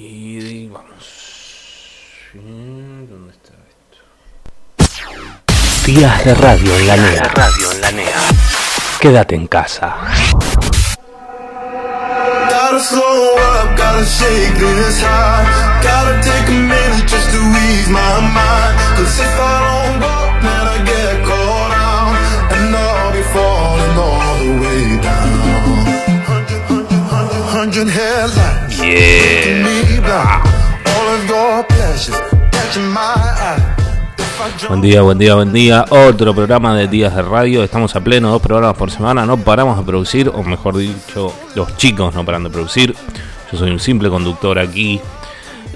Y vamos. ¿Dónde está esto? Días de radio en la NEA. Radio en la NEA. Quédate en casa. Gotta slow up, gotta shake this high. Gotta take a minute just to ease my mind. Cause if I don't go, then I get caught out. And I'll be falling all the way down. Hundred, hundred, hundred, hundred headlights. Yeah. Buen día, buen día, buen día. Otro programa de Días de Radio. Estamos a pleno, dos programas por semana. No paramos de producir, o mejor dicho, los chicos no paran de producir. Yo soy un simple conductor aquí.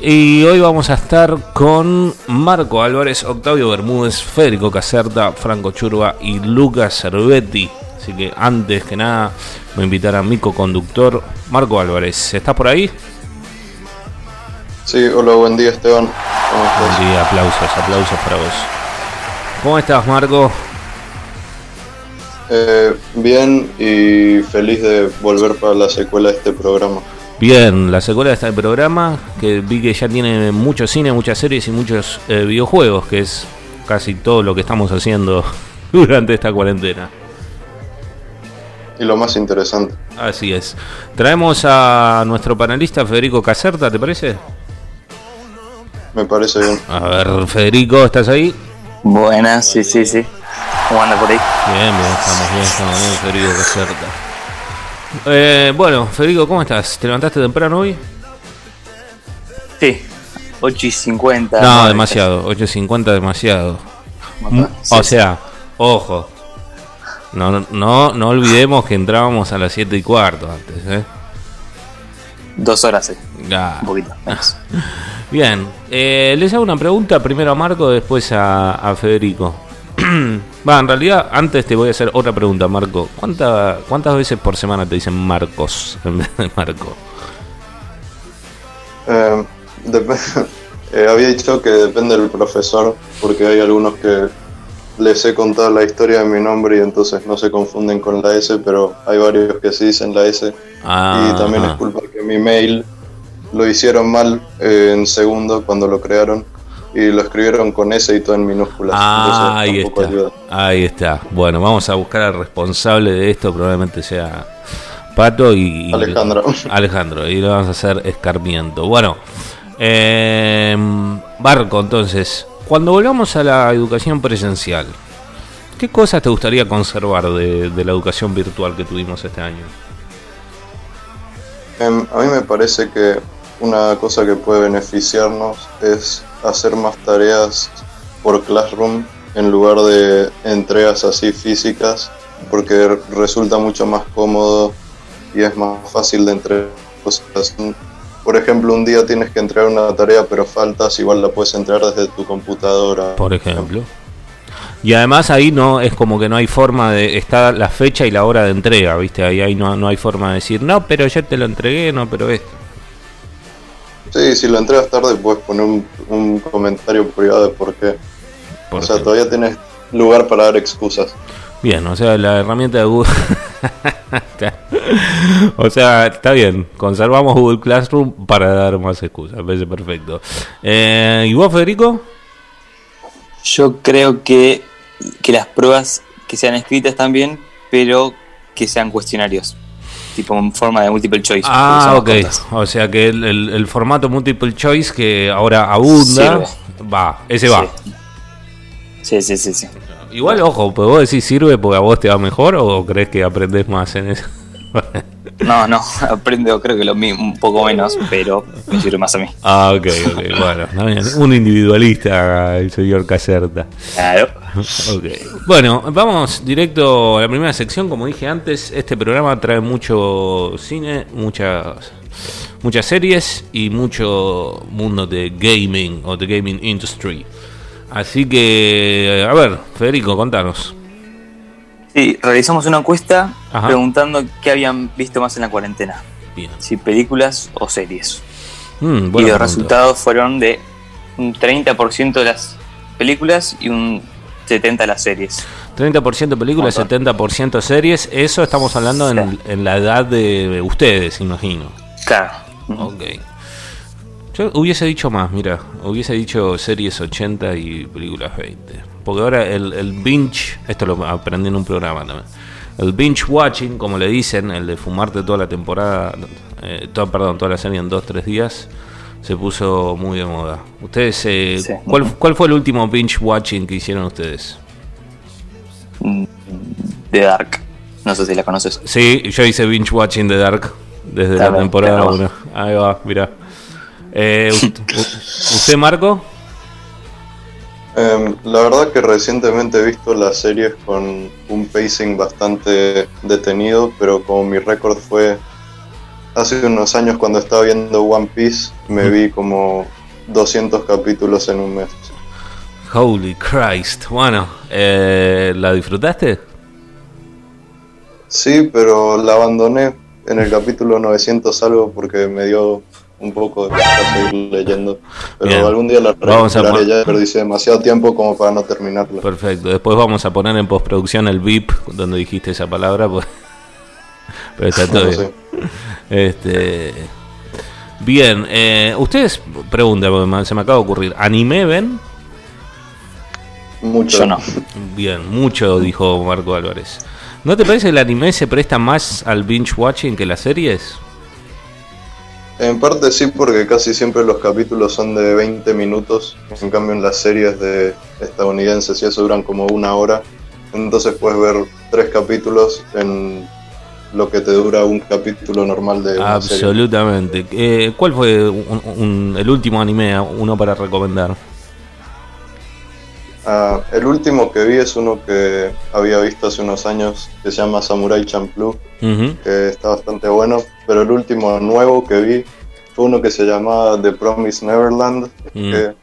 Y hoy vamos a estar con Marco Álvarez, Octavio Bermúdez, Federico Caserta, Franco Churba y Lucas Cervetti. Así que antes que nada, voy a invitar a mi co-conductor, Marco Álvarez. ¿Estás por ahí? Sí, hola, buen día Esteban. Buen día, aplausos, aplausos para vos. ¿Cómo estás, Marco? Eh, bien y feliz de volver para la secuela de este programa. Bien, la secuela de este programa, que vi que ya tiene mucho cine, muchas series y muchos eh, videojuegos, que es casi todo lo que estamos haciendo durante esta cuarentena. Y lo más interesante. Así es. Traemos a nuestro panelista Federico Caserta, ¿te parece? Me parece bien. A ver, Federico, ¿estás ahí? Buenas, sí, sí, sí. ¿Cómo anda por ahí? Bien, bien, estamos bien, estamos bien, Federico Caserta. Eh, bueno, Federico, ¿cómo estás? ¿Te levantaste temprano hoy? Sí, 8 y 50. No, demasiado, 8 y 50 demasiado. Mm, o sea, ojo, no, no, no olvidemos que entrábamos a las 7 y cuarto antes, ¿eh? Dos horas, sí. Ya. Un poquito menos. Bien, eh, les hago una pregunta primero a Marco, después a, a Federico. Va, en realidad, antes te voy a hacer otra pregunta, Marco. ¿Cuánta, ¿Cuántas veces por semana te dicen Marcos en vez de Marco? Eh, eh, había dicho que depende del profesor, porque hay algunos que les he contado la historia de mi nombre y entonces no se confunden con la S, pero hay varios que sí dicen la S. Ah, y también es culpa que mi mail lo hicieron mal eh, en segundo cuando lo crearon y lo escribieron con S y todo en minúsculas. Ah, ahí está. ayuda. Ahí está. Bueno, vamos a buscar al responsable de esto, probablemente sea Pato y... y- Alejandro. Alejandro, y lo vamos a hacer escarmiento. Bueno, eh, Barco, entonces, cuando volvamos a la educación presencial, ¿qué cosas te gustaría conservar de, de la educación virtual que tuvimos este año? Em, a mí me parece que una cosa que puede beneficiarnos es hacer más tareas por Classroom en lugar de entregas así físicas, porque resulta mucho más cómodo y es más fácil de entregar cosas. Por ejemplo, un día tienes que entregar una tarea, pero faltas, igual la puedes entregar desde tu computadora. Por ejemplo. Y además ahí no es como que no hay forma de está la fecha y la hora de entrega, ¿viste? Ahí, ahí no, no hay forma de decir, "No, pero yo te lo entregué, no, pero esto." Sí, si lo entregas tarde, puedes poner un, un comentario privado de por qué. Por o sea, todavía tienes lugar para dar excusas. Bien, o sea, la herramienta de Google. o sea, está bien. Conservamos Google Classroom para dar más excusas. Me parece perfecto. Eh, ¿Y vos, Federico? Yo creo que, que las pruebas que sean escritas también, pero que sean cuestionarios. Tipo en forma de multiple choice. Ah, ok. O sea que el, el- el formato multiple choice que ahora abunda, va, ese va. Sí, sí, sí, sí. Igual, ojo, pues vos decís sirve porque a vos te va mejor o crees que aprendes más en eso? No, no, aprendo creo que lo mismo, un poco menos, pero me sirve más a mí. ah, ok, ok. Bueno, un individualista, el señor Caserta. Claro. Ok. Bueno, vamos directo a la primera sección. Como dije antes, este programa trae mucho cine, muchas muchas series y mucho mundo de gaming o de gaming industry. Así que, a ver, Federico, contanos. Sí, realizamos una encuesta Ajá. preguntando qué habían visto más en la cuarentena. Bien. Si películas o series. Mm, y los pregunta. resultados fueron de un 30% de las películas y un 70% de las series. 30% películas, Montón. 70% series. Eso estamos hablando en, en la edad de ustedes, imagino. Claro. Ok. Yo hubiese dicho más, mira, hubiese dicho series 80 y películas 20. Porque ahora el, el binge, esto lo aprendí en un programa también. El binge watching, como le dicen, el de fumarte toda la temporada, eh, toda, perdón, toda la serie en 2-3 días, se puso muy de moda. Ustedes, eh, Sí. ¿cuál, ¿cuál fue el último binge watching que hicieron ustedes? The Dark. No sé si la conoces. Sí, yo hice binge watching de Dark desde la temporada claro. 1. Ahí va, mira. Eh, ¿Usted, Marco? Em, la verdad que recientemente he visto las series con un pacing bastante detenido, pero como mi récord fue hace unos años cuando estaba viendo One Piece, me vi como 200 capítulos en un mes. Holy Christ. Bueno, eh, ¿la disfrutaste? Sí, pero la abandoné en el capítulo 900 algo porque me dio un poco de seguir leyendo. Pero Bien. algún día la Vamos a ya perdí demasiado tiempo como para no terminarla. Perfecto. Después vamos a poner en postproducción el VIP donde dijiste esa palabra. Pues... Pero está todo No bien. Este, bien, eh, ustedes preguntan, se me acaba de ocurrir. ¿Anime ven? Mucho. Yo no. Bien, mucho, dijo Marco Álvarez. ¿No te parece que el anime se presta más al binge watching que las series? En parte sí, porque casi siempre los capítulos son de 20 minutos. En cambio, en las series de estadounidenses y eso duran como una hora. Entonces puedes ver tres capítulos en lo que te dura un capítulo normal de. Absolutamente. Eh, ¿Cuál fue un- un- el último anime, uno para recomendar? Ah, el último que vi es uno que había visto hace unos años que se llama Samurai Champloo, que está bastante bueno. Pero el último nuevo que vi fue uno que se llamaba The Promised Neverland, Mm. que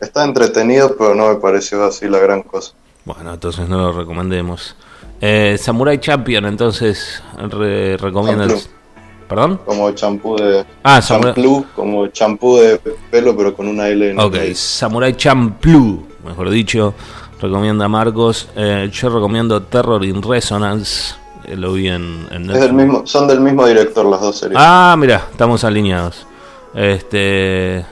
está entretenido, pero no me pareció así la gran cosa. Bueno, entonces no lo recomendemos. Eh, Samurai Champion, entonces re- recomiendas. Champloo. ¿Perdón? como champú de Ah, Samurai- champú, como champú de pelo pero con una L en el Ok, medio. Samurai Champloo, mejor dicho, recomienda Marcos. Eh, yo recomiendo Terror in Resonance, eh, lo vi en, en Es Netflix. del mismo, son del mismo director las dos series. Ah, mira, estamos alineados. Este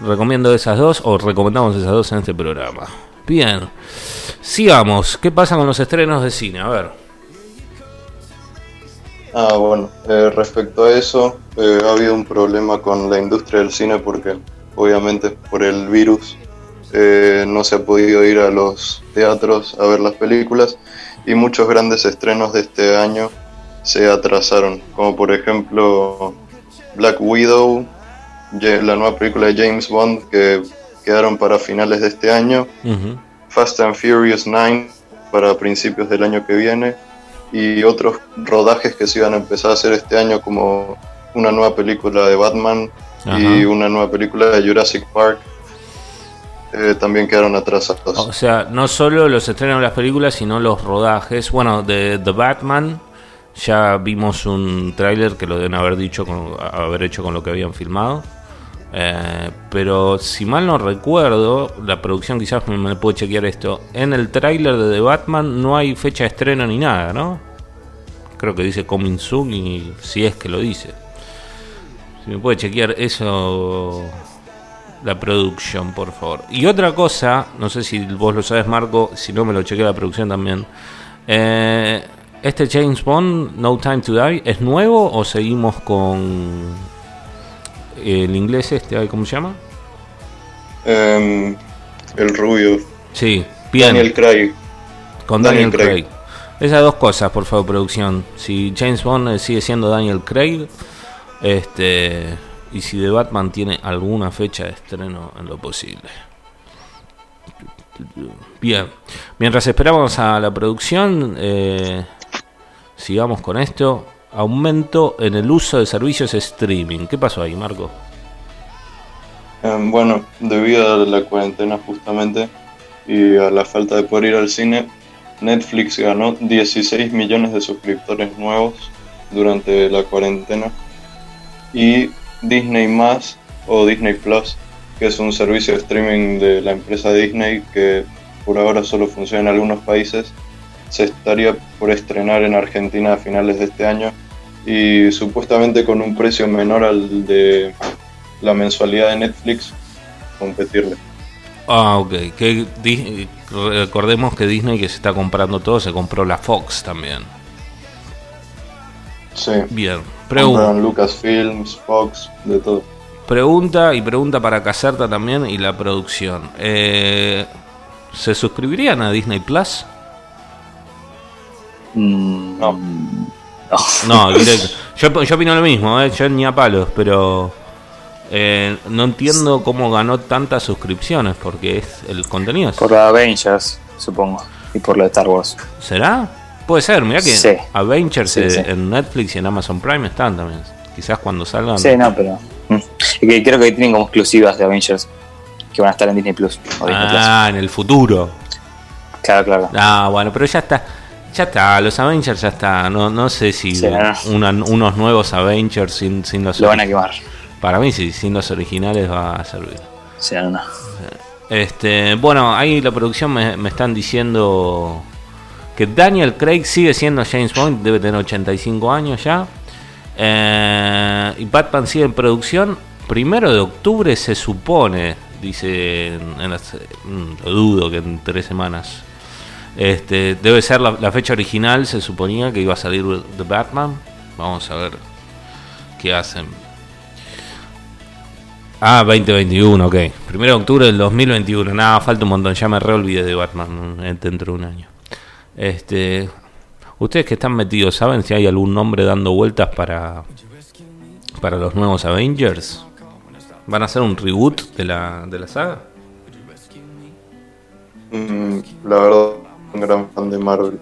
recomiendo esas dos o recomendamos esas dos en este programa. Bien. Sigamos. ¿Qué pasa con los estrenos de cine? A ver. Ah, bueno, eh, respecto a eso, eh, ha habido un problema con la industria del cine porque obviamente por el virus eh, no se ha podido ir a los teatros a ver las películas y muchos grandes estrenos de este año se atrasaron, como por ejemplo Black Widow, la nueva película de James Bond que quedaron para finales de este año. Fast and Furious 9 para principios del año que viene y otros rodajes que se iban a empezar a hacer este año como una nueva película de Batman y una nueva película de Jurassic Park eh, también quedaron atrasados. O sea, no solo los estrenos de las películas, sino los rodajes. Bueno, de The Batman ya vimos un tráiler que lo deben haber dicho, con, haber hecho con lo que habían filmado. Eh, pero si mal no recuerdo, la producción quizás me, puede chequear esto. En el tráiler de The Batman no hay fecha de estreno ni nada, ¿no? Creo que dice Coming Soon y si es que lo dice. Si me puede chequear eso la producción, por favor. Y otra cosa, no sé si vos lo sabes, Marco, si no me lo chequea la producción también. Eh, este James Bond, No Time to Die, ¿es nuevo o seguimos con el inglés este, ¿cómo se llama? Em, el rubio, Sí, bien, Daniel Craig. con Daniel, Daniel Craig. Craig. Esas dos cosas, por favor, producción. Si James Bond sigue siendo Daniel Craig, este, y si The Batman tiene alguna fecha de estreno en lo posible. Bien, mientras esperamos a la producción, eh, sigamos con esto. Aumento en el uso de servicios streaming. ¿Qué pasó ahí, Marco? Em, bueno, debido a la cuarentena justamente y a la falta de poder ir al cine, Netflix ganó 16 millones de suscriptores nuevos durante la cuarentena y Disney Más o Disney Plus, que es un servicio de streaming de la empresa Disney que por ahora solo funciona en algunos países, se estaría por estrenar en Argentina a finales de este año y supuestamente con un precio menor al de la mensualidad de Netflix, competirle. Ah, ok. Que recordemos que Disney que se está comprando todo, se compró la Fox también. Sí. Bien. Pregunta. Lucasfilms, Fox, de todo. Pregunta y pregunta para Caserta también y la producción. Eh, ¿Se suscribirían a Disney Plus? Mm, No. no. No, directo. Yo, yo opino lo mismo, ¿eh? yo ni a palos, pero eh, no entiendo cómo ganó tantas suscripciones, porque es el contenido. Por los Avengers, supongo. Y por lo de Star Wars. ¿Será? Puede ser, mirá que Sí. Avengers Sí, sí. en Netflix y en Amazon Prime están también. Quizás cuando salgan. Sí, no, pero. mm. Que creo que tienen como exclusivas de Avengers que van a estar en Disney Plus. o Disney ah, en el futuro. Claro, claro. Ah, bueno, pero ya está. Ya está, los Avengers ya está. No, no sé si Sí, no. una- unos nuevos Avengers sin, sin los Lo van a quemar. Para mí, sí, sin los originales va a servir. Sí, no. Este, bueno, ahí la producción me, me están diciendo que Daniel Craig sigue siendo James Bond, debe tener 85 años ya. Eh, y Batman sigue en producción. Primero de octubre se supone, dice en, las- mm, lo dudo que en tres semanas. Este, debe ser la, la fecha original, se suponía que iba a salir The Batman. Vamos a ver qué hacen. Ah, 2021, ok. Primero de octubre del 2021. Nada, falta un montón. Ya me re olvidé de Batman dentro de un año. Este, ustedes que están metidos, ¿saben si hay algún nombre dando vueltas para para los nuevos Avengers? ¿Van a hacer un reboot de la, de la saga? Mm, la verdad, un gran fan de Marvel.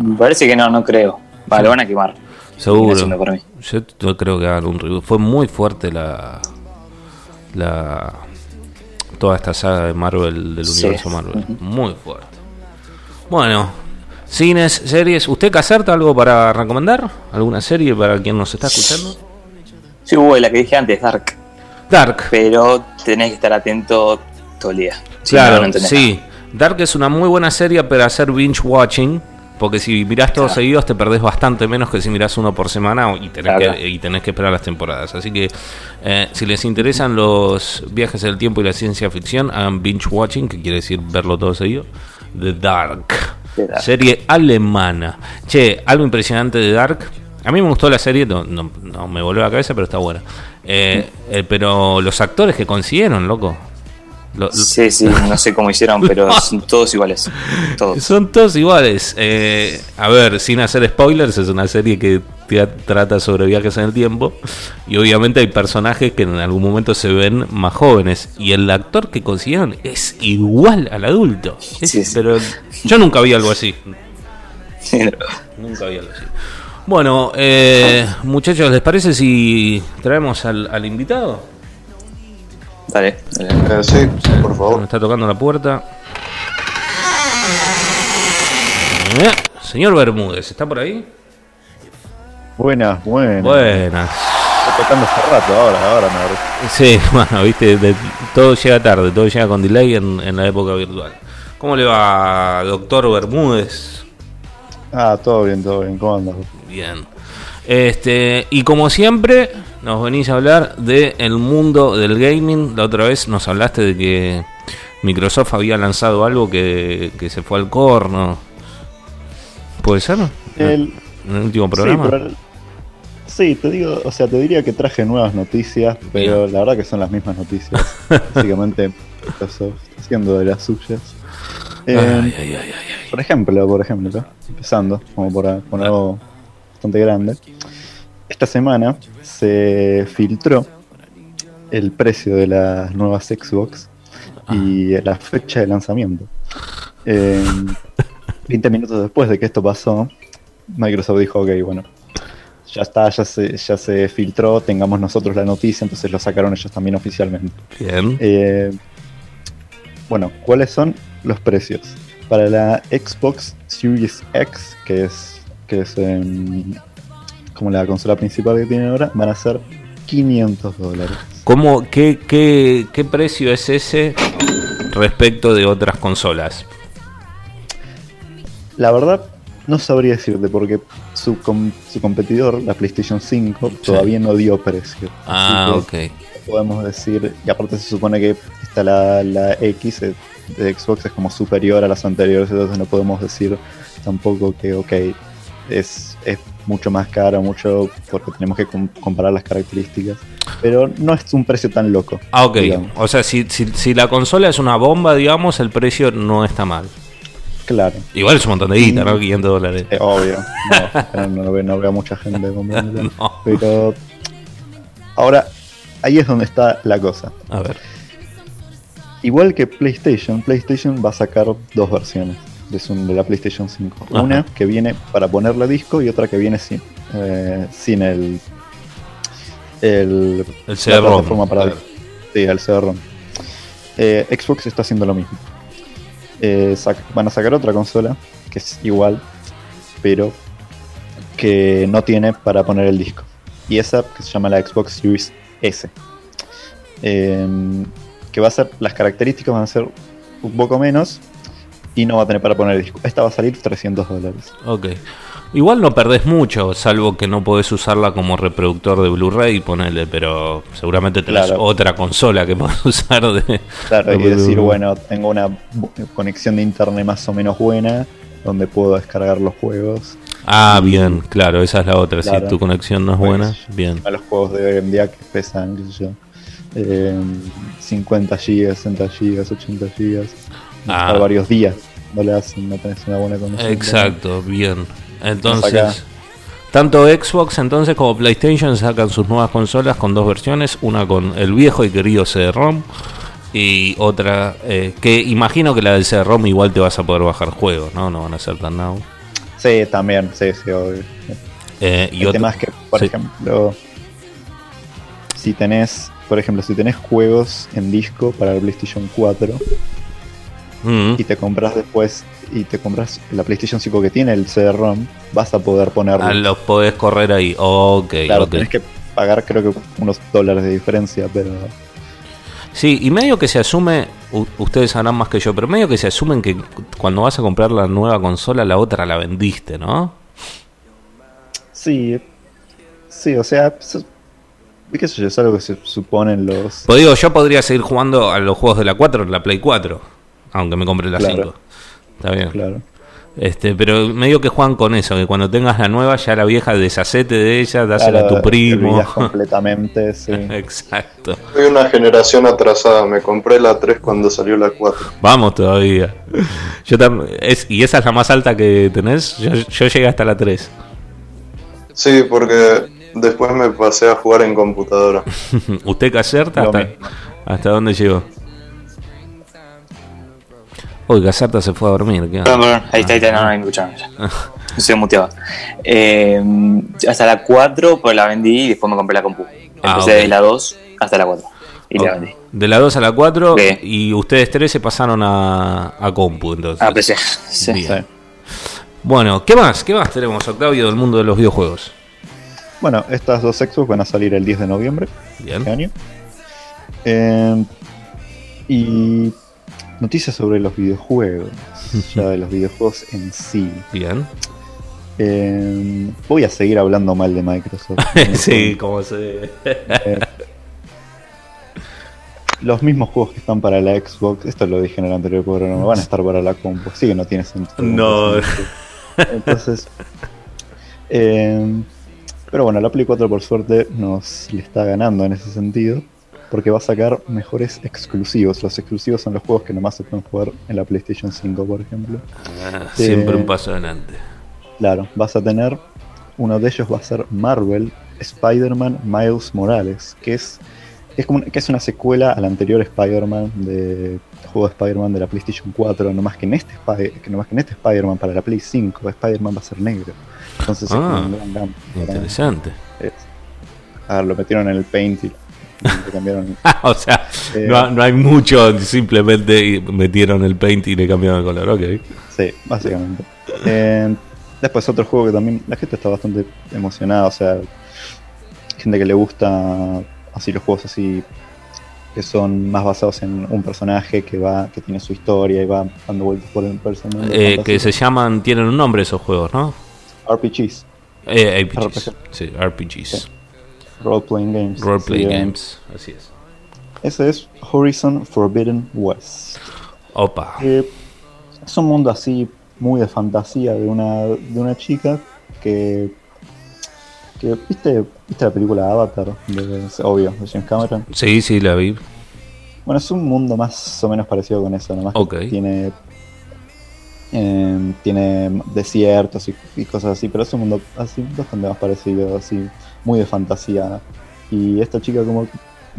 Me parece que no, no creo. Va, lo van a quemar. Seguro. Para mí. Yo no creo que hagan un reboot. Fue muy fuerte la la toda esta saga de Marvel del Sí. universo Marvel, muy fuerte. Bueno, cines, series, ¿usted Caserta algo para recomendar? ¿Alguna serie para quien nos está escuchando? Sí, hubo la que dije antes, Dark. Dark. Pero tenés que estar atento todo el día. Si claro, no sí. Dark es una muy buena serie para hacer binge watching. Porque si mirás todos Claro. seguidos te perdés bastante menos que si mirás uno por semana y tenés, Claro. que, y tenés que esperar las temporadas. Así que eh, si les interesan los viajes del tiempo y la ciencia ficción, hagan binge watching, que quiere decir verlo todo seguido. The Dark. The Dark. Serie alemana. Che, algo impresionante de Dark. A mí me gustó la serie, no, no- no me volvió a la cabeza, pero está buena. Eh, eh, pero los actores que consiguieron, loco. Lo- lo- Sí, sí, no sé cómo hicieron, pero son todos iguales. Todos. son todos iguales. Eh, a ver, sin hacer spoilers, es una serie que trata sobre viajes en el tiempo. Y obviamente hay personajes que en algún momento se ven más jóvenes. Y el actor que consiguieron es igual al adulto. Es- Sí, sí. Pero yo nunca vi algo así. Sí, no. Nunca vi algo así. Bueno, eh, muchachos, ¿les parece si traemos al, al invitado? Dale, dale. Eh, sí, por Me favor. está tocando la puerta. Eh, Señor Bermúdez, ¿está por ahí? Buenas, buenas. Buenas. Estoy tocando hace rato, ahora, ahora me agarré. Sí, bueno, viste, de- todo llega tarde, todo llega con delay en, en la época virtual. ¿Cómo le va, doctor Bermúdez? Ah, todo bien, todo bien. ¿Cómo andas? Bien. Este, y como siempre, nos venís a hablar del el mundo del gaming. La otra vez nos hablaste de que Microsoft había lanzado algo que, que se fue al corno. ¿Puede ser? El- ¿En el último programa? Sí, pero- sí, te digo, o sea, te diría que traje nuevas noticias, pero la verdad que son las mismas noticias. Básicamente, Microsoft haciendo de las suyas. Eh, Ay, ay, ay, ay, ay. Por ejemplo, por ejemplo, empezando, como por, por algo bastante grande. Esta semana se filtró el precio de las nuevas Xbox y la fecha de lanzamiento. Eh, 20 minutos después de que esto pasó, Microsoft dijo, ok, bueno, ya está, ya se, ya se filtró, tengamos nosotros la noticia, entonces lo sacaron ellos también oficialmente. Bien. Eh, bueno, ¿cuáles son los precios? Para la Xbox Series X, que es, que es em, como la consola principal que tienen ahora, van a ser 500 dólares. ¿Cómo, qué, qué, ¿Qué precio es ese respecto de otras consolas? La verdad, no sabría decirte, porque su, com- su competidor, la PlayStation 5, todavía no dio precio. Ah, ok. Podemos decir, y aparte se supone que está la, la X eh, de Xbox es como superior a las anteriores, entonces no podemos decir tampoco que, ok, es, es mucho más cara, mucho, porque tenemos que com- comparar las características. Pero no es un precio tan loco. Ah, ok. digamos. O sea, si, si, si la consola es una bomba, digamos, el precio no está mal. Claro. Igual es un montón de guita, ¿no? 500 dólares. Eh, obvio, no, no, veo, no veo mucha gente comprándola. No. Pero ahora, ahí es donde está la cosa. A ver. Igual que PlayStation, PlayStation va a sacar dos versiones de, la PlayStation 5. Ajá. Una que viene para ponerle disco y otra que viene sin, eh, sin el, el El la CD-ROM, plataforma para claro. disco. Sí, el CD-ROM. Eh, Xbox está haciendo lo mismo. Eh, van a sacar otra consola que es igual, pero que no tiene para poner el disco. Y esa que se llama la Xbox Series S. Em, que va a ser, las características van a ser un poco menos y no va a tener para poner el disco. Esta va a salir 300 dólares. Ok. Igual no perdés mucho, salvo que no podés usarla como reproductor de Blu-ray, ponele, pero seguramente tenés Claro. otra consola que podés usar de. Claro, y de decir, Blu-ray. bueno, tengo una conexión de internet más o menos buena donde puedo descargar los juegos. Ah, bien, claro, esa es la otra. Claro. Si tu conexión no es Pues, buena, bien. A los juegos de hoy en día que pesan, qué sé yo, eh, 50 GB, 60 GB, 80 GB. Ah. Estar varios días no le hacen, no tenés una buena conexión. Exacto, bien. Entonces, tanto Xbox entonces como PlayStation sacan sus nuevas consolas con dos versiones, una con el viejo y querido CD-ROM y otra eh, que imagino que la del CD-ROM igual te vas a poder bajar juegos, ¿no? No van a ser tan now. Sí, también, sí, sí, obvio. Eh, y el tema es que, por sí. ejemplo, si tenés, por ejemplo, si tenés juegos en disco para el PlayStation 4 Y te compras después y te compras la PlayStation 5 que tiene el CD-ROM, vas a poder ponerlo. ah, los podés correr ahí. Ok, claro, ok. tenés que pagar creo que unos dólares de diferencia, pero Sí, y medio que se asume, ustedes sabrán más que yo, pero medio que se asumen que cuando vas a comprar la nueva consola, la otra la vendiste, ¿no? sí, sí, o sea, es, qué sé yo, es algo que se suponen los... Pues digo, yo podría seguir jugando a los juegos de la 4 en la Play 4, aunque me compre la Claro. 5. Está bien. Claro. Este, pero medio que juegan con eso, que cuando tengas la nueva, ya la vieja deshacete de ella, dásela a tu primo. completamente, sí. Exacto. Soy una generación atrasada, me compré la 3 cuando salió la 4. Vamos todavía. Yo es, ¿Y esa es la más alta que tenés? Yo, yo llegué hasta la 3. Sí, porque después me pasé a jugar en computadora. ¿Usted ¿Hasta, mismo. ¿Hasta dónde llegó? Uy, Caserta se fue a dormir. ¿qué? Perdón, perdón, ahí está, ahí está, no, no, me escucharon ya. Estoy muteado. Eh, hasta la 4, pues la vendí y después me compré la compu. Empecé Ah, ok. de la 2 hasta la 4 y la Oh, vendí. De la 2 a la 4 Sí. y ustedes tres se pasaron a, a compu entonces. Ah, PC. Sí. Bien. Sí. Bueno, ¿qué más? ¿Qué más tenemos, Octavio, del mundo de los videojuegos? Bueno, estas dos Xbox van a salir el 10 de noviembre de Bien. este año. Eh, y noticias sobre los videojuegos, ya de los videojuegos en sí. Bien. Eh, voy a seguir hablando mal de Microsoft. sí, como se... Eh, los mismos juegos que están para la Xbox, esto lo dije en el anterior programa, van a estar para la compu. Sí que no tiene sentido. No. Entonces, eh, pero bueno, la Play 4 por suerte nos le está ganando en ese sentido, porque va a sacar mejores exclusivos. Los exclusivos son los juegos que nomás se pueden jugar en la PlayStation 5, por ejemplo. Ah. Siempre un paso adelante. Claro, vas a tener, uno de ellos va a ser Marvel Spider-Man Miles Morales, que es, es como, que es una secuela al anterior Spider-Man de juego de Spider-Man de la PlayStation 4, nomás que en este, que nomás que en este Spider-Man para la Play 5, Spider-man va a ser negro. Entonces es como Ah, un gran cambio. Interesante. Es- a ver, lo metieron en el paint y le cambiaron. o sea, Eh, no, no hay mucho, simplemente metieron el paint y le cambiaron el color. Ok. Sí, básicamente. Eh, después otro juego que también la gente está bastante emocionada, o sea, gente que le gusta así los juegos así que son más basados en un personaje que va, que tiene su historia y va dando vueltas por el personaje. Eh, que se llaman, tienen un nombre esos juegos, ¿no? RPGs. Eh, RPGs. RPG. Sí, RPGs. Sí. Role Playing Games. Role Play Sí, eh, Games. Así es. Ese es Horizon Forbidden West. Opa. Eh, es un mundo así muy de fantasía de una, de una chica que, que ¿viste, ¿viste la película Avatar? De, obvio, de James Cameron. Sí, sí, la vi. Bueno, es un mundo más o menos parecido con eso, nomás que Ok. tiene eh, tiene desiertos y, y cosas así, pero es un mundo así bastante más parecido, así muy de fantasía. Y esta chica como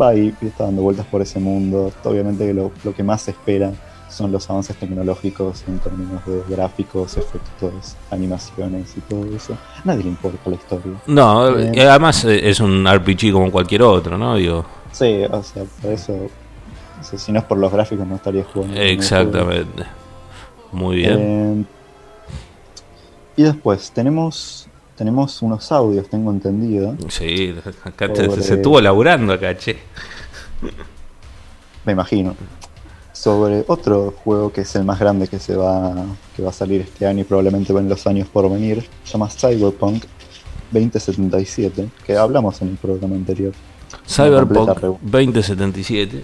va y está dando vueltas por ese mundo. Obviamente que lo, lo que más se espera son los avances tecnológicos en términos de gráficos, efectos, animaciones y todo eso. A nadie le importa la historia. No, Eh. además eh, es un RPG como cualquier otro, ¿no? Digo, Sí, o sea, por eso, o sea, si no es por los gráficos no estaría jugando. exactamente. Muy bien. Eh, y después tenemos tenemos unos audios, tengo entendido. Sí, acá sobre- se estuvo laburando acá, che. Me imagino. Sobre otro juego que es el más grande que se va que va a salir este año y probablemente en los años por venir, se llama Cyberpunk 2077, que hablamos en el programa anterior. Cyberpunk completa reu- 2077.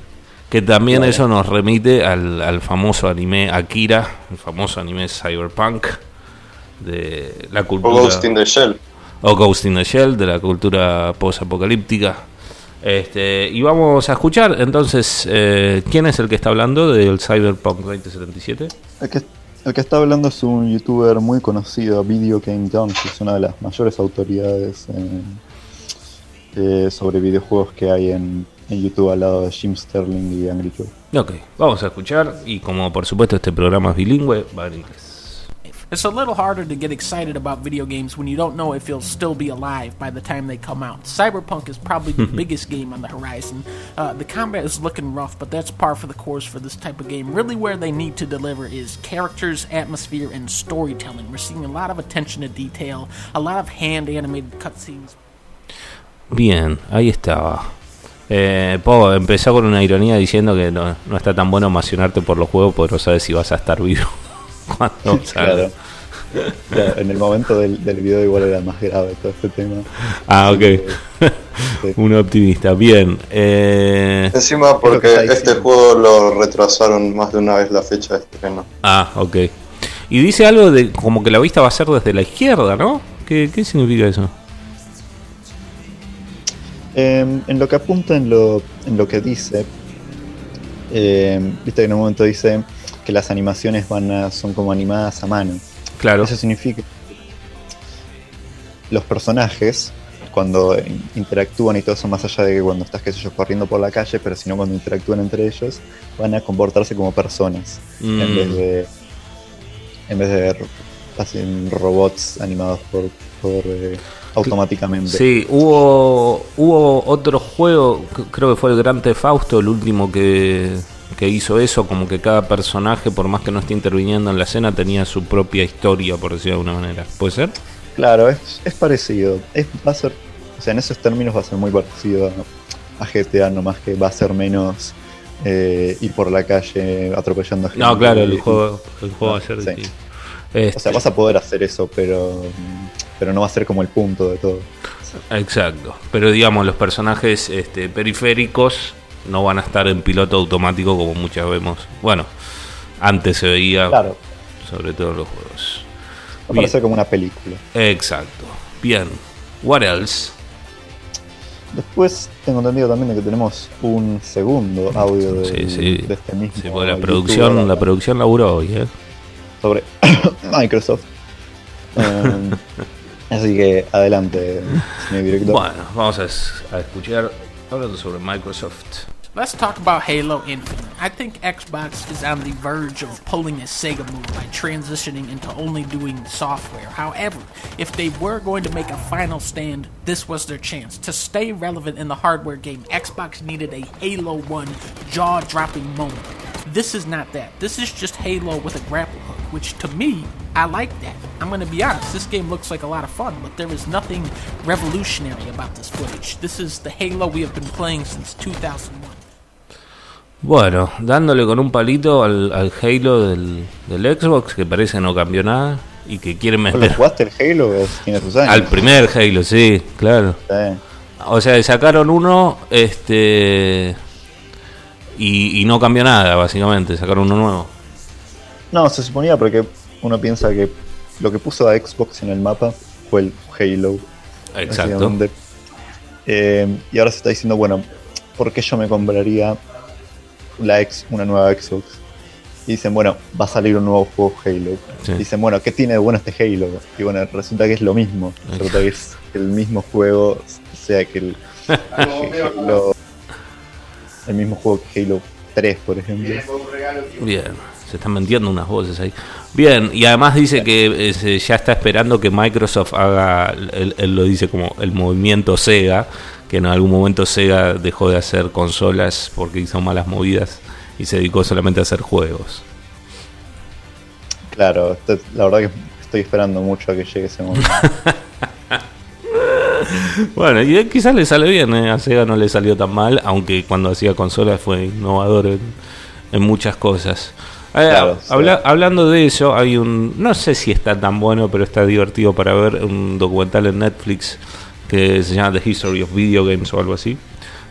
Que también Claro. eso nos remite al, al famoso anime Akira, el famoso anime Cyberpunk de la O cultura. Ghost in the Shell. o Ghost in the Shell de la cultura post-apocalíptica. Este, y vamos a escuchar entonces eh, quién es el que está hablando del Cyberpunk 2077. El que, el que está hablando es un youtuber muy conocido, Video Game John, que es una de las mayores autoridades en- eh, sobre videojuegos que hay en, en YouTube al lado de Jim Sterling y Angry Joe. Ok, vamos a escuchar y como por supuesto este programa es bilingüe, va en inglés. It's a little harder to get excited about video games when you don't know if you'll still be alive by the time they come out. Cyberpunk is probably the biggest game on the horizon. Uh, the combat is looking rough, but that's par for the course for this type of game. Really, where they need to deliver is characters, atmosphere, and storytelling. We're seeing a lot of attention to detail, a lot of hand animated cutscenes. Bien, ahí estaba. Eh, Po empezó con una ironía diciendo que no, no está tan bueno emocionarte por los juegos porque no sabes si vas a estar vivo cuando. Claro. Claro, en el momento del, del video igual era más grave todo este tema. Ah, ok. Sí. Un optimista. Bien. Eh, Encima porque este juego lo retrasaron más de una vez la fecha de estreno. ah, ok. Y dice algo de como que la vista va a ser desde la izquierda, ¿no? ¿Qué, qué significa eso? Eh, en lo que apunta en lo, en lo que dice, eh, viste que en un momento dice que las animaciones van a, son como animadas a mano. Claro. Eso significa que los personajes, cuando interactúan y todo eso, más allá de que cuando estás, qué sé yo, corriendo por la calle, pero sino cuando interactúan entre ellos, van a comportarse como personas Mm. en vez de en vez de así, robots animados por, por eh, automáticamente. Sí, hubo, hubo otro juego, creo que fue el Gran Theft Auto, el último que, que hizo eso, como que cada personaje, por más que no esté interviniendo en la escena, tenía su propia historia, por decirlo de alguna manera. ¿Puede ser? Claro, es, es parecido. Es, va a ser, o sea, en esos términos va a ser muy parecido a, a GTA, nomás que va a ser menos eh, ir por la calle atropellando a gente. No, claro, el Y- juego, el juego va a ser Sí. O Este, sea, vas a poder hacer eso, pero, pero no va a ser como el punto de todo. Exacto. Pero digamos, los personajes este, periféricos no van a estar en piloto automático como muchas vemos. Bueno, antes se veía, Claro, sobre todo en los juegos. va a parecer como una película. Exacto. Bien. What else? Después tengo entendido también de que tenemos un segundo audio de, Sí, sí. de este mismo. Sí, porque la producción, la producción laburó hoy, ¿eh? sobre Microsoft. Um, así que adelante, señor director. Bueno, vamos a escuchar hablando sobre Microsoft. Let's talk about Halo Infinite. I think Xbox is on the verge of pulling a Sega move by transitioning into only doing software. However, if they were going to make a final stand, this was their chance. To stay relevant in the hardware game, Xbox needed a Halo 1 jaw dropping moment. This is not that. This is just Halo with a grapple hook, which to me, I like that. I'm to be honest, this game looks like a lot of fun, but there is nothing revolutionary about this footage. This is the Halo we have been playing since 2001. Bueno, dándole con un palito al, al Halo del, del Xbox, que parece no cambió nada. y que quieren ¿Vos lo meter jugaste el Halo? Al primer Halo, sí, claro. Sí. O sea, sacaron uno, este. Y, y no cambió nada, básicamente. Sacaron uno nuevo. No, se suponía porque uno piensa que lo que puso a Xbox en el mapa fue el Halo. Exacto. Eh, y ahora se está diciendo, bueno, ¿por qué yo me compraría la ex, una nueva Xbox? Y dicen, bueno, va a salir un nuevo juego Halo. Sí. Dicen, bueno, ¿qué tiene de bueno este Halo? Y bueno, resulta que es lo mismo. Resulta que es el mismo juego, o sea que el, Halo- el mismo juego que Halo 3, por ejemplo. Bien, se están mintiendo unas voces ahí. Bien, y además dice que eh, se- ya está esperando que Microsoft haga, él, él lo dice como el movimiento Sega, que en algún momento Sega dejó de hacer consolas porque hizo malas movidas y se dedicó solamente a hacer juegos. Claro, la verdad que estoy esperando mucho a que llegue ese momento. Bueno, y quizás le sale bien, eh, a Sega no le salió tan mal, aunque cuando hacía consolas fue innovador en, en muchas cosas. Eh, Claro, habla- sí. hablando de eso, hay un, no sé si está tan bueno, pero está divertido para ver, un documental en Netflix que se llama The History of Video Games o algo así,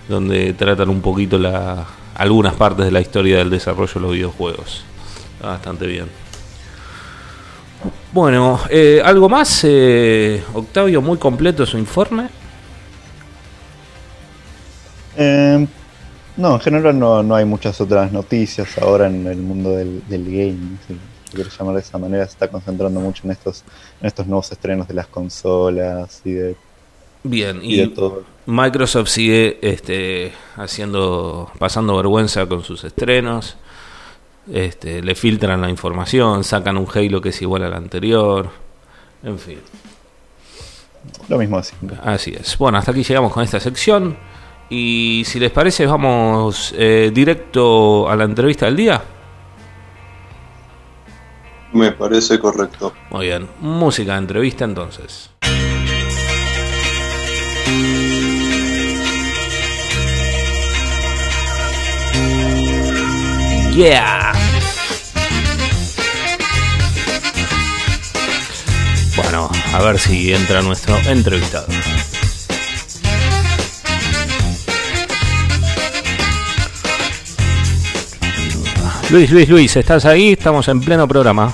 donde tratan un poquito la, algunas partes de la historia del desarrollo de los videojuegos. Está bastante bien. Bueno, eh, ¿algo más? Eh, Octavio, muy completo su informe. Eh, no, en general no, no hay muchas otras noticias ahora en el mundo del, del game, si lo quieres llamar de esa manera, se está concentrando mucho en estos, en estos nuevos estrenos de las consolas y de, Bien, y de y todo. Microsoft sigue este, haciendo, pasando vergüenza con sus estrenos. Este, le filtran la información, sacan un Halo que es igual al anterior. En fin, Lo mismo siempre. así es. Bueno, hasta aquí llegamos con esta sección. Y si les parece, vamos eh, directo a la entrevista del día. Me parece correcto. Muy bien, música de entrevista entonces. Yeah. Bueno, a ver si entra nuestro entrevistado. Luis, Luis, Luis, ¿estás ahí? Estamos en pleno programa.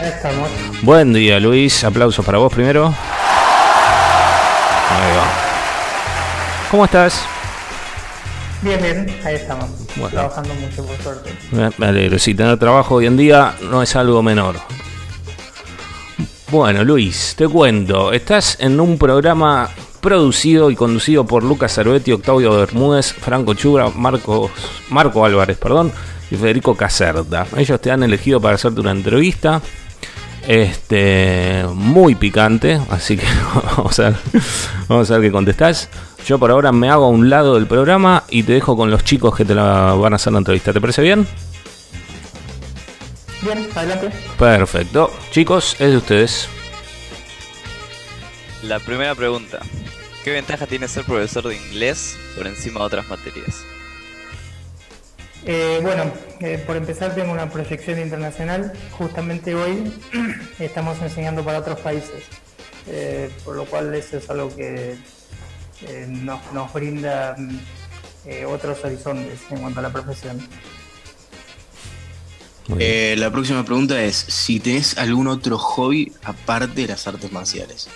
Estamos. Buen día, Luis. Aplausos para vos primero. Ahí va. ¿Cómo estás? Bien, bien, ahí estamos. Bueno. Trabajando mucho, por suerte. Me me alegro. Sí, tener trabajo hoy en día no es algo menor. Bueno, Luis, te cuento. Estás en un programa producido y conducido por Lucas Cervetti, Octavio Bermúdez, Franco Chubra, Marcos, Marco Álvarez, perdón, y Federico Caserta. Ellos te han elegido para hacerte una entrevista. Este, muy picante, así que vamos a ver, vamos a ver qué contestás. Yo por ahora me hago a un lado del programa y te dejo con los chicos que te la van a hacer la entrevista. ¿Te parece bien? Bien, adelante. Perfecto. Chicos, es de ustedes. La primera pregunta. ¿Qué ventaja tiene ser profesor de inglés por encima de otras materias? Eh, bueno, eh, por empezar tengo una proyección internacional. Justamente hoy estamos enseñando para otros países, eh, por lo cual eso es algo que eh, nos, nos brinda mm, eh, otros horizontes en cuanto a la profesión. Eh, la próxima pregunta es si tenés algún otro hobby aparte de las artes marciales.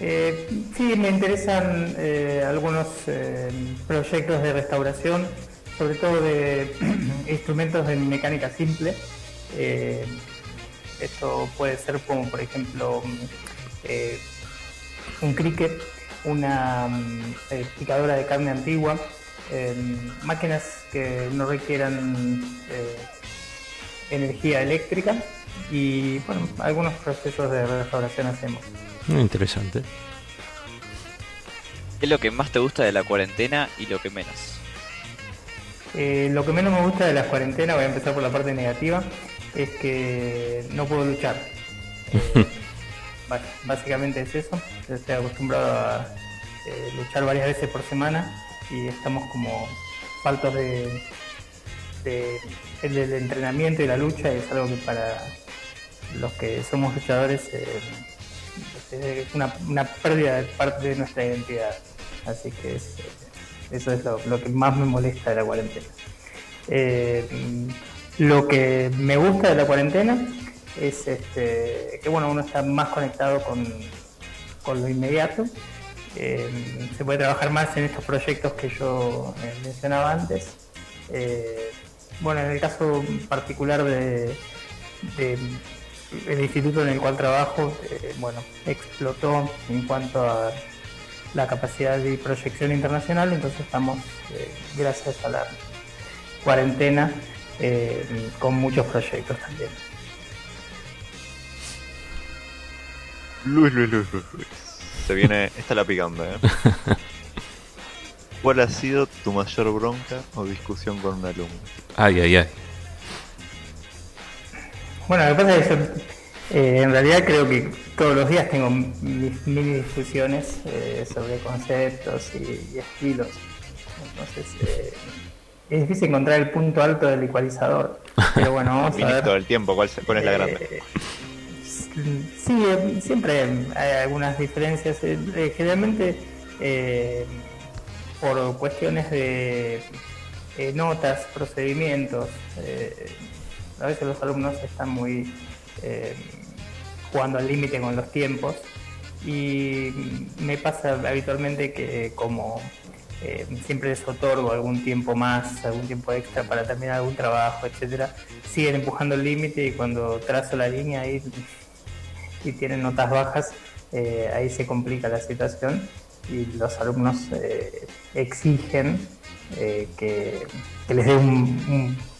Eh, sí, me interesan eh, algunos eh, proyectos de restauración, sobre todo de instrumentos de mecánica simple. Eh, esto puede ser como, por ejemplo, mm, eh, un cricket, una mm, eh, picadora de carne antigua, eh, máquinas que no requieran eh, energía eléctrica y bueno, algunos procesos de restauración hacemos. Muy interesante. ¿Qué es lo que más te gusta de la cuarentena y lo que menos? Eh, lo que menos me gusta de las cuarentenas, voy a empezar por la parte negativa, es que no puedo luchar. Básicamente es eso. Yo Estoy acostumbrado a eh, luchar varias veces por semana y estamos como faltos de, de- el del entrenamiento y la lucha es algo que para los que somos luchadores eh, es una, una pérdida de parte de nuestra identidad. Así que es, eso es lo, que más me molesta de la cuarentena. Eh, lo que me gusta de la cuarentena es este, que bueno, uno está más conectado con, lo inmediato. Eh, se puede trabajar más en estos proyectos que yo eh, mencionaba antes. Bueno, en el caso particular de, el instituto en el cual trabajo, bueno, explotó en cuanto a la capacidad de proyección internacional, entonces estamos, eh, gracias a la cuarentena, eh, con muchos proyectos también. Luis, Luis, Luis, Luis, Luis. Se viene. Esta la picando, ¿eh? ¿Cuál ha sido tu mayor bronca o discusión con un alumno? Ay, ay, ay. Bueno, lo que pasa es que eh, en realidad creo que todos los días tengo mis mini discusiones eh, sobre conceptos y, y estilos. Entonces, eh, es difícil encontrar el punto alto del ecualizador. Pero bueno, vamos a Viniste ver. todo el tiempo, ¿cuál, es la grande? Eh, Sí, eh, siempre hay algunas diferencias. generalmente eh, por cuestiones de eh, notas, procedimientos. eh, a veces los alumnos están muy jugando al límite con los tiempos. Y me pasa habitualmente que como eh, siempre les otorgo algún tiempo más, algún tiempo extra para terminar algún trabajo, etcétera, siguen empujando el límite y cuando trazo la línea ahí y tienen notas bajas, eh, ahí se complica la situación y los alumnos eh, exigen eh, que, que les dé un, un-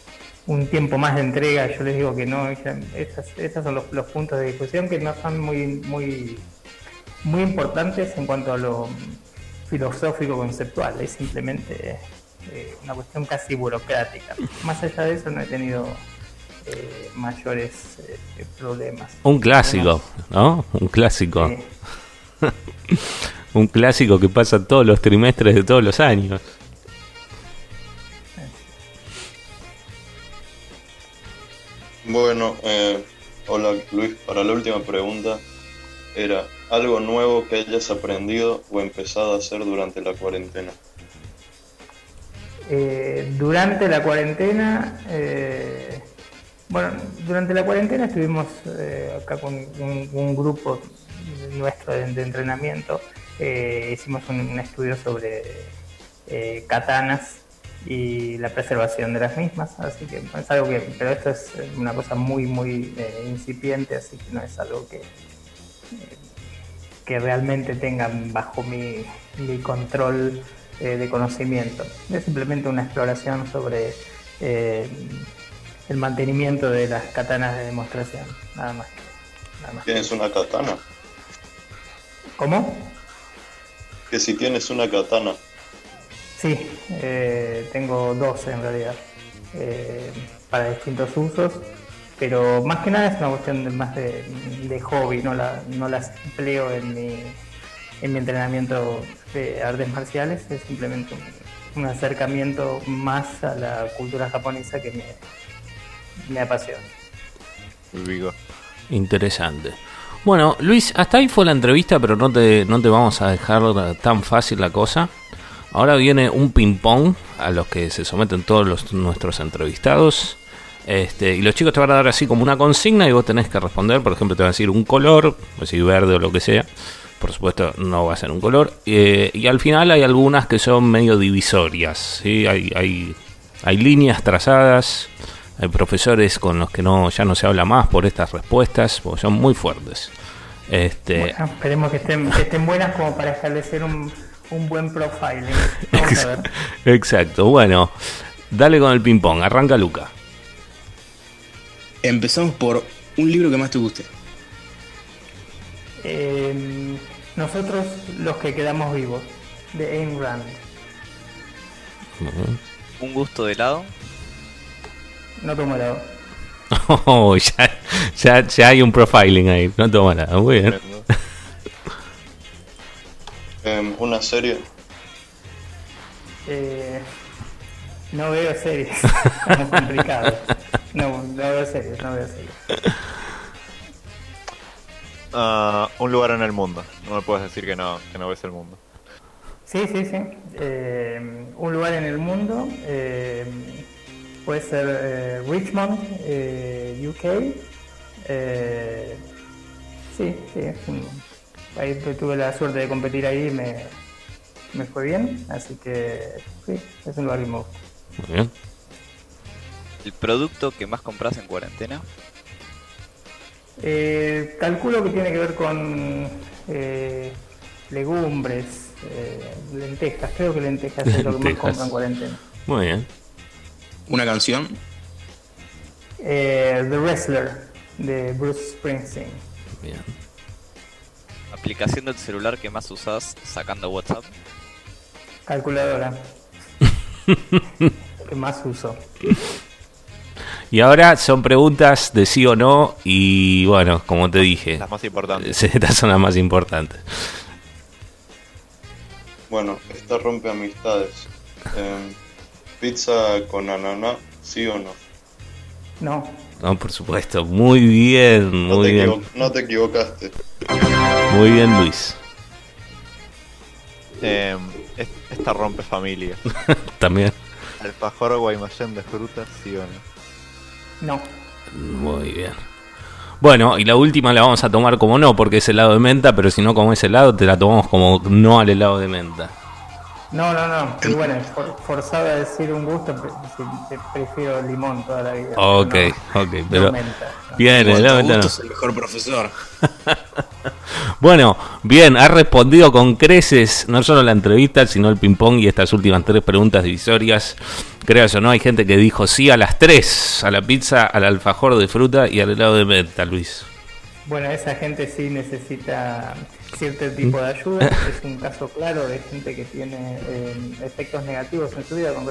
un tiempo más de entrega. Yo les digo que no, esas, esos son los, los puntos de discusión que no son muy, muy, muy importantes en cuanto a lo filosófico conceptual, es simplemente eh, una cuestión casi burocrática. Más allá de eso no he tenido eh, mayores eh, problemas. Un clásico, ¿no? Un clásico. Un clásico que pasa todos los trimestres de todos los años. Bueno, eh, hola Luis, para la última pregunta era algo nuevo que hayas aprendido o empezado a hacer durante la cuarentena. Eh, durante la cuarentena, eh, bueno, durante la cuarentena estuvimos eh, acá con un, grupo nuestro de, de entrenamiento, eh, hicimos un, un estudio sobre eh, katanas y la preservación de las mismas, así que es algo que, pero esto es una cosa muy, muy eh, incipiente, así que no es algo que, que realmente tengan bajo mi, mi control eh, de conocimiento. Es simplemente una exploración sobre eh, el mantenimiento de las katanas de demostración, nada más. Nada más. ¿Tienes una katana? ¿Cómo? Que si tienes una katana, Sí, eh, tengo dos en realidad, eh, para distintos usos, pero más que nada es una cuestión de, más de, de hobby, no, la, no las empleo en mi, en mi entrenamiento de artes marciales, es simplemente un, un acercamiento más a la cultura japonesa que me, me apasiona. Vigo. Interesante. Bueno, Luis, hasta ahí fue la entrevista, pero no te, no te vamos a dejar tan fácil la cosa. Ahora viene un ping-pong a los que se someten todos los, nuestros entrevistados. Este, y los chicos te van a dar así como una consigna y vos tenés que responder. Por ejemplo, te van a decir un color, así verde o lo que sea. Por supuesto, no va a ser un color. Eh, y al final hay algunas que son medio divisorias. ¿sí? Hay, hay, hay líneas trazadas. Hay profesores con los que no ya no se habla más por estas respuestas, porque son muy fuertes. Este, esperemos que estén, que estén buenas como para establecer un, un buen profiling. Vamos a ver. Exacto, bueno, dale con el ping-pong, arranca Luca. Empezamos por un libro que más te guste. Eh, nosotros los que quedamos vivos, de Ayn Rand. Un gusto de helado. No tomo helado. Oh, ya, ya, ya hay un profiling ahí, no toma nada, muy bien. Em, una serie, Eh, no veo series. Estamos complicados. No, no veo series, no veo series. Ah, un lugar en el mundo. No me puedes decir que no, que no ves el mundo. Sí, sí, sí. Eh, un lugar en el mundo. eh, puede ser eh, Richmond, eh, UK. Eh, sí, sí. es un- ahí tu- tuve la suerte de competir ahí y me, me fue bien. Así que sí, es un lugar que me gusta. Muy bien. ¿El producto que más compras en cuarentena? Eh, calculo que tiene que ver con eh, legumbres, eh, lentejas. Creo que lentejas es lo que más compro en cuarentena. Muy bien. Una canción. Eh, The Wrestler de Bruce Springsteen. Bien. ¿Aplicación del celular que más usas sacando WhatsApp? Calculadora. que más uso. Y ahora son preguntas de sí o no y bueno, como te dije, Las más importantes. estas son las más importantes. Bueno, esta rompe amistades. Em, pizza con ananá, ¿sí o no? No. No, por supuesto. Muy bien, No, muy te, bien. no te equivocaste. Muy bien, Luis. Eh, es- esta rompe familia. También. Alfajor o guaymallén de frutas, sí o no. No. Muy bien. Bueno, y la última la vamos a tomar como no, porque es helado de menta, pero si no como es helado, te la tomamos como no al helado de menta. No, no, no. Y bueno, for- forzado a decir un gusto, prefiero limón toda la vida. Ok, No, ok, no pero... menta. Bien, el helado de menta no. es el mejor profesor. Bueno, bien, ha respondido con creces no solo la entrevista, sino el ping-pong y estas últimas tres preguntas divisorias. Creas o no, hay gente que dijo sí a las tres: a la pizza, al alfajor de fruta y al helado de menta, Luis. Bueno, esa gente sí necesita cierto tipo de ayuda. Es un caso claro de gente que tiene eh, efectos negativos en su vida con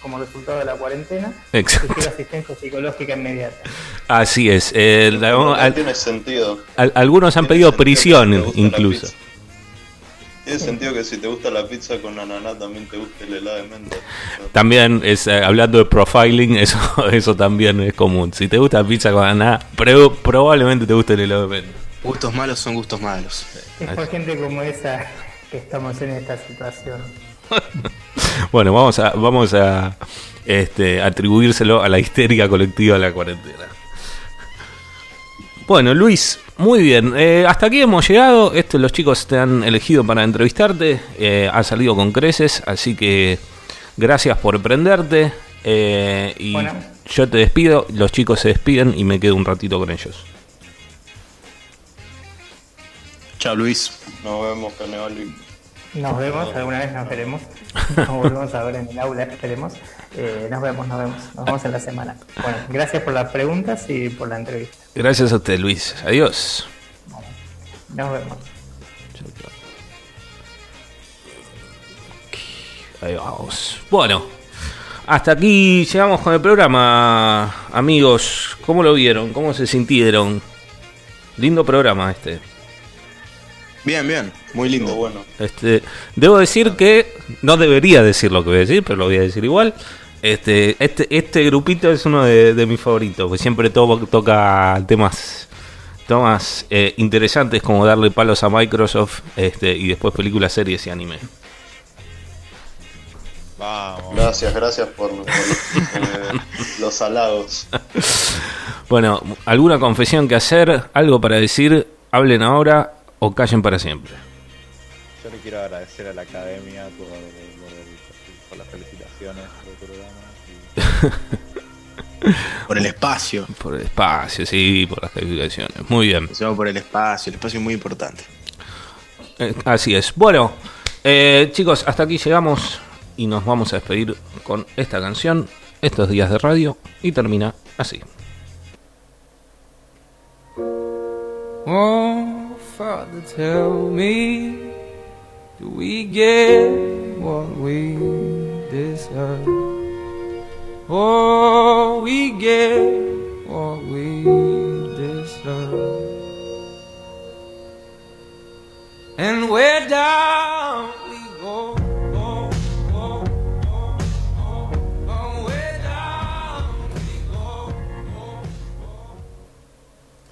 como resultado de la cuarentena. Exacto. Asistencia psicológica inmediata. Así es. eh, la- No al- tiene sentido. al- algunos han pedido prisión, incluso. Tiene sentido que si te gusta la pizza con ananá también te guste el helado de menta. También es eh, hablando de profiling, eso, eso también es común. Si te gusta la pizza con ananá, pro- probablemente te guste el helado de menta. Gustos malos son gustos malos. Es por gente como esa que estamos en esta situación. Bueno, vamos a, vamos a este, atribuírselo a la histeria colectiva de la cuarentena. Bueno, Luis, muy bien. Eh, hasta aquí hemos llegado. Este, los chicos te han elegido para entrevistarte. Eh, ha salido con creces, así que gracias por prenderte. Eh, y Bueno. yo te despido, los chicos se despiden y me quedo un ratito con ellos. Chao, Luis. Nos vemos, Caneoli. Nos vemos, alguna vez nos veremos. Nos volvemos a ver en el aula, esperemos. Eh, nos vemos, nos vemos. Nos vemos en la semana. Bueno, gracias por las preguntas y por la entrevista. Gracias a usted, Luis. Adiós. Nos vemos. Ahí vamos. Bueno, hasta aquí llegamos con el programa, amigos. ¿Cómo lo vieron? ¿Cómo se sintieron? Lindo programa este. Bien, bien. Muy lindo. bueno. Este, debo decir que no debería decir lo que voy a decir, pero lo voy a decir igual. Este, este, este grupito es uno de, de mis favoritos, porque siempre to- toca temas, temas eh, interesantes como darle palos a Microsoft este, y después películas, series y anime. Vamos. Gracias, gracias por, por, eh, los halagos. Bueno, ¿alguna confesión que hacer? ¿Algo para decir? Hablen ahora o callen para siempre. Yo le quiero agradecer a la academia por, por- por las felicitaciones del programa. y- Por el espacio. Por el espacio, sí, por las calificaciones. Muy bien. Por el espacio. El espacio es muy importante. Eh, así es. Bueno, eh, chicos, hasta aquí llegamos y nos vamos a despedir con esta canción, estos días de radio, y termina así. Oh, Father, tell me, do we get what we deserve? Oh, we get what we deserve. And we're down.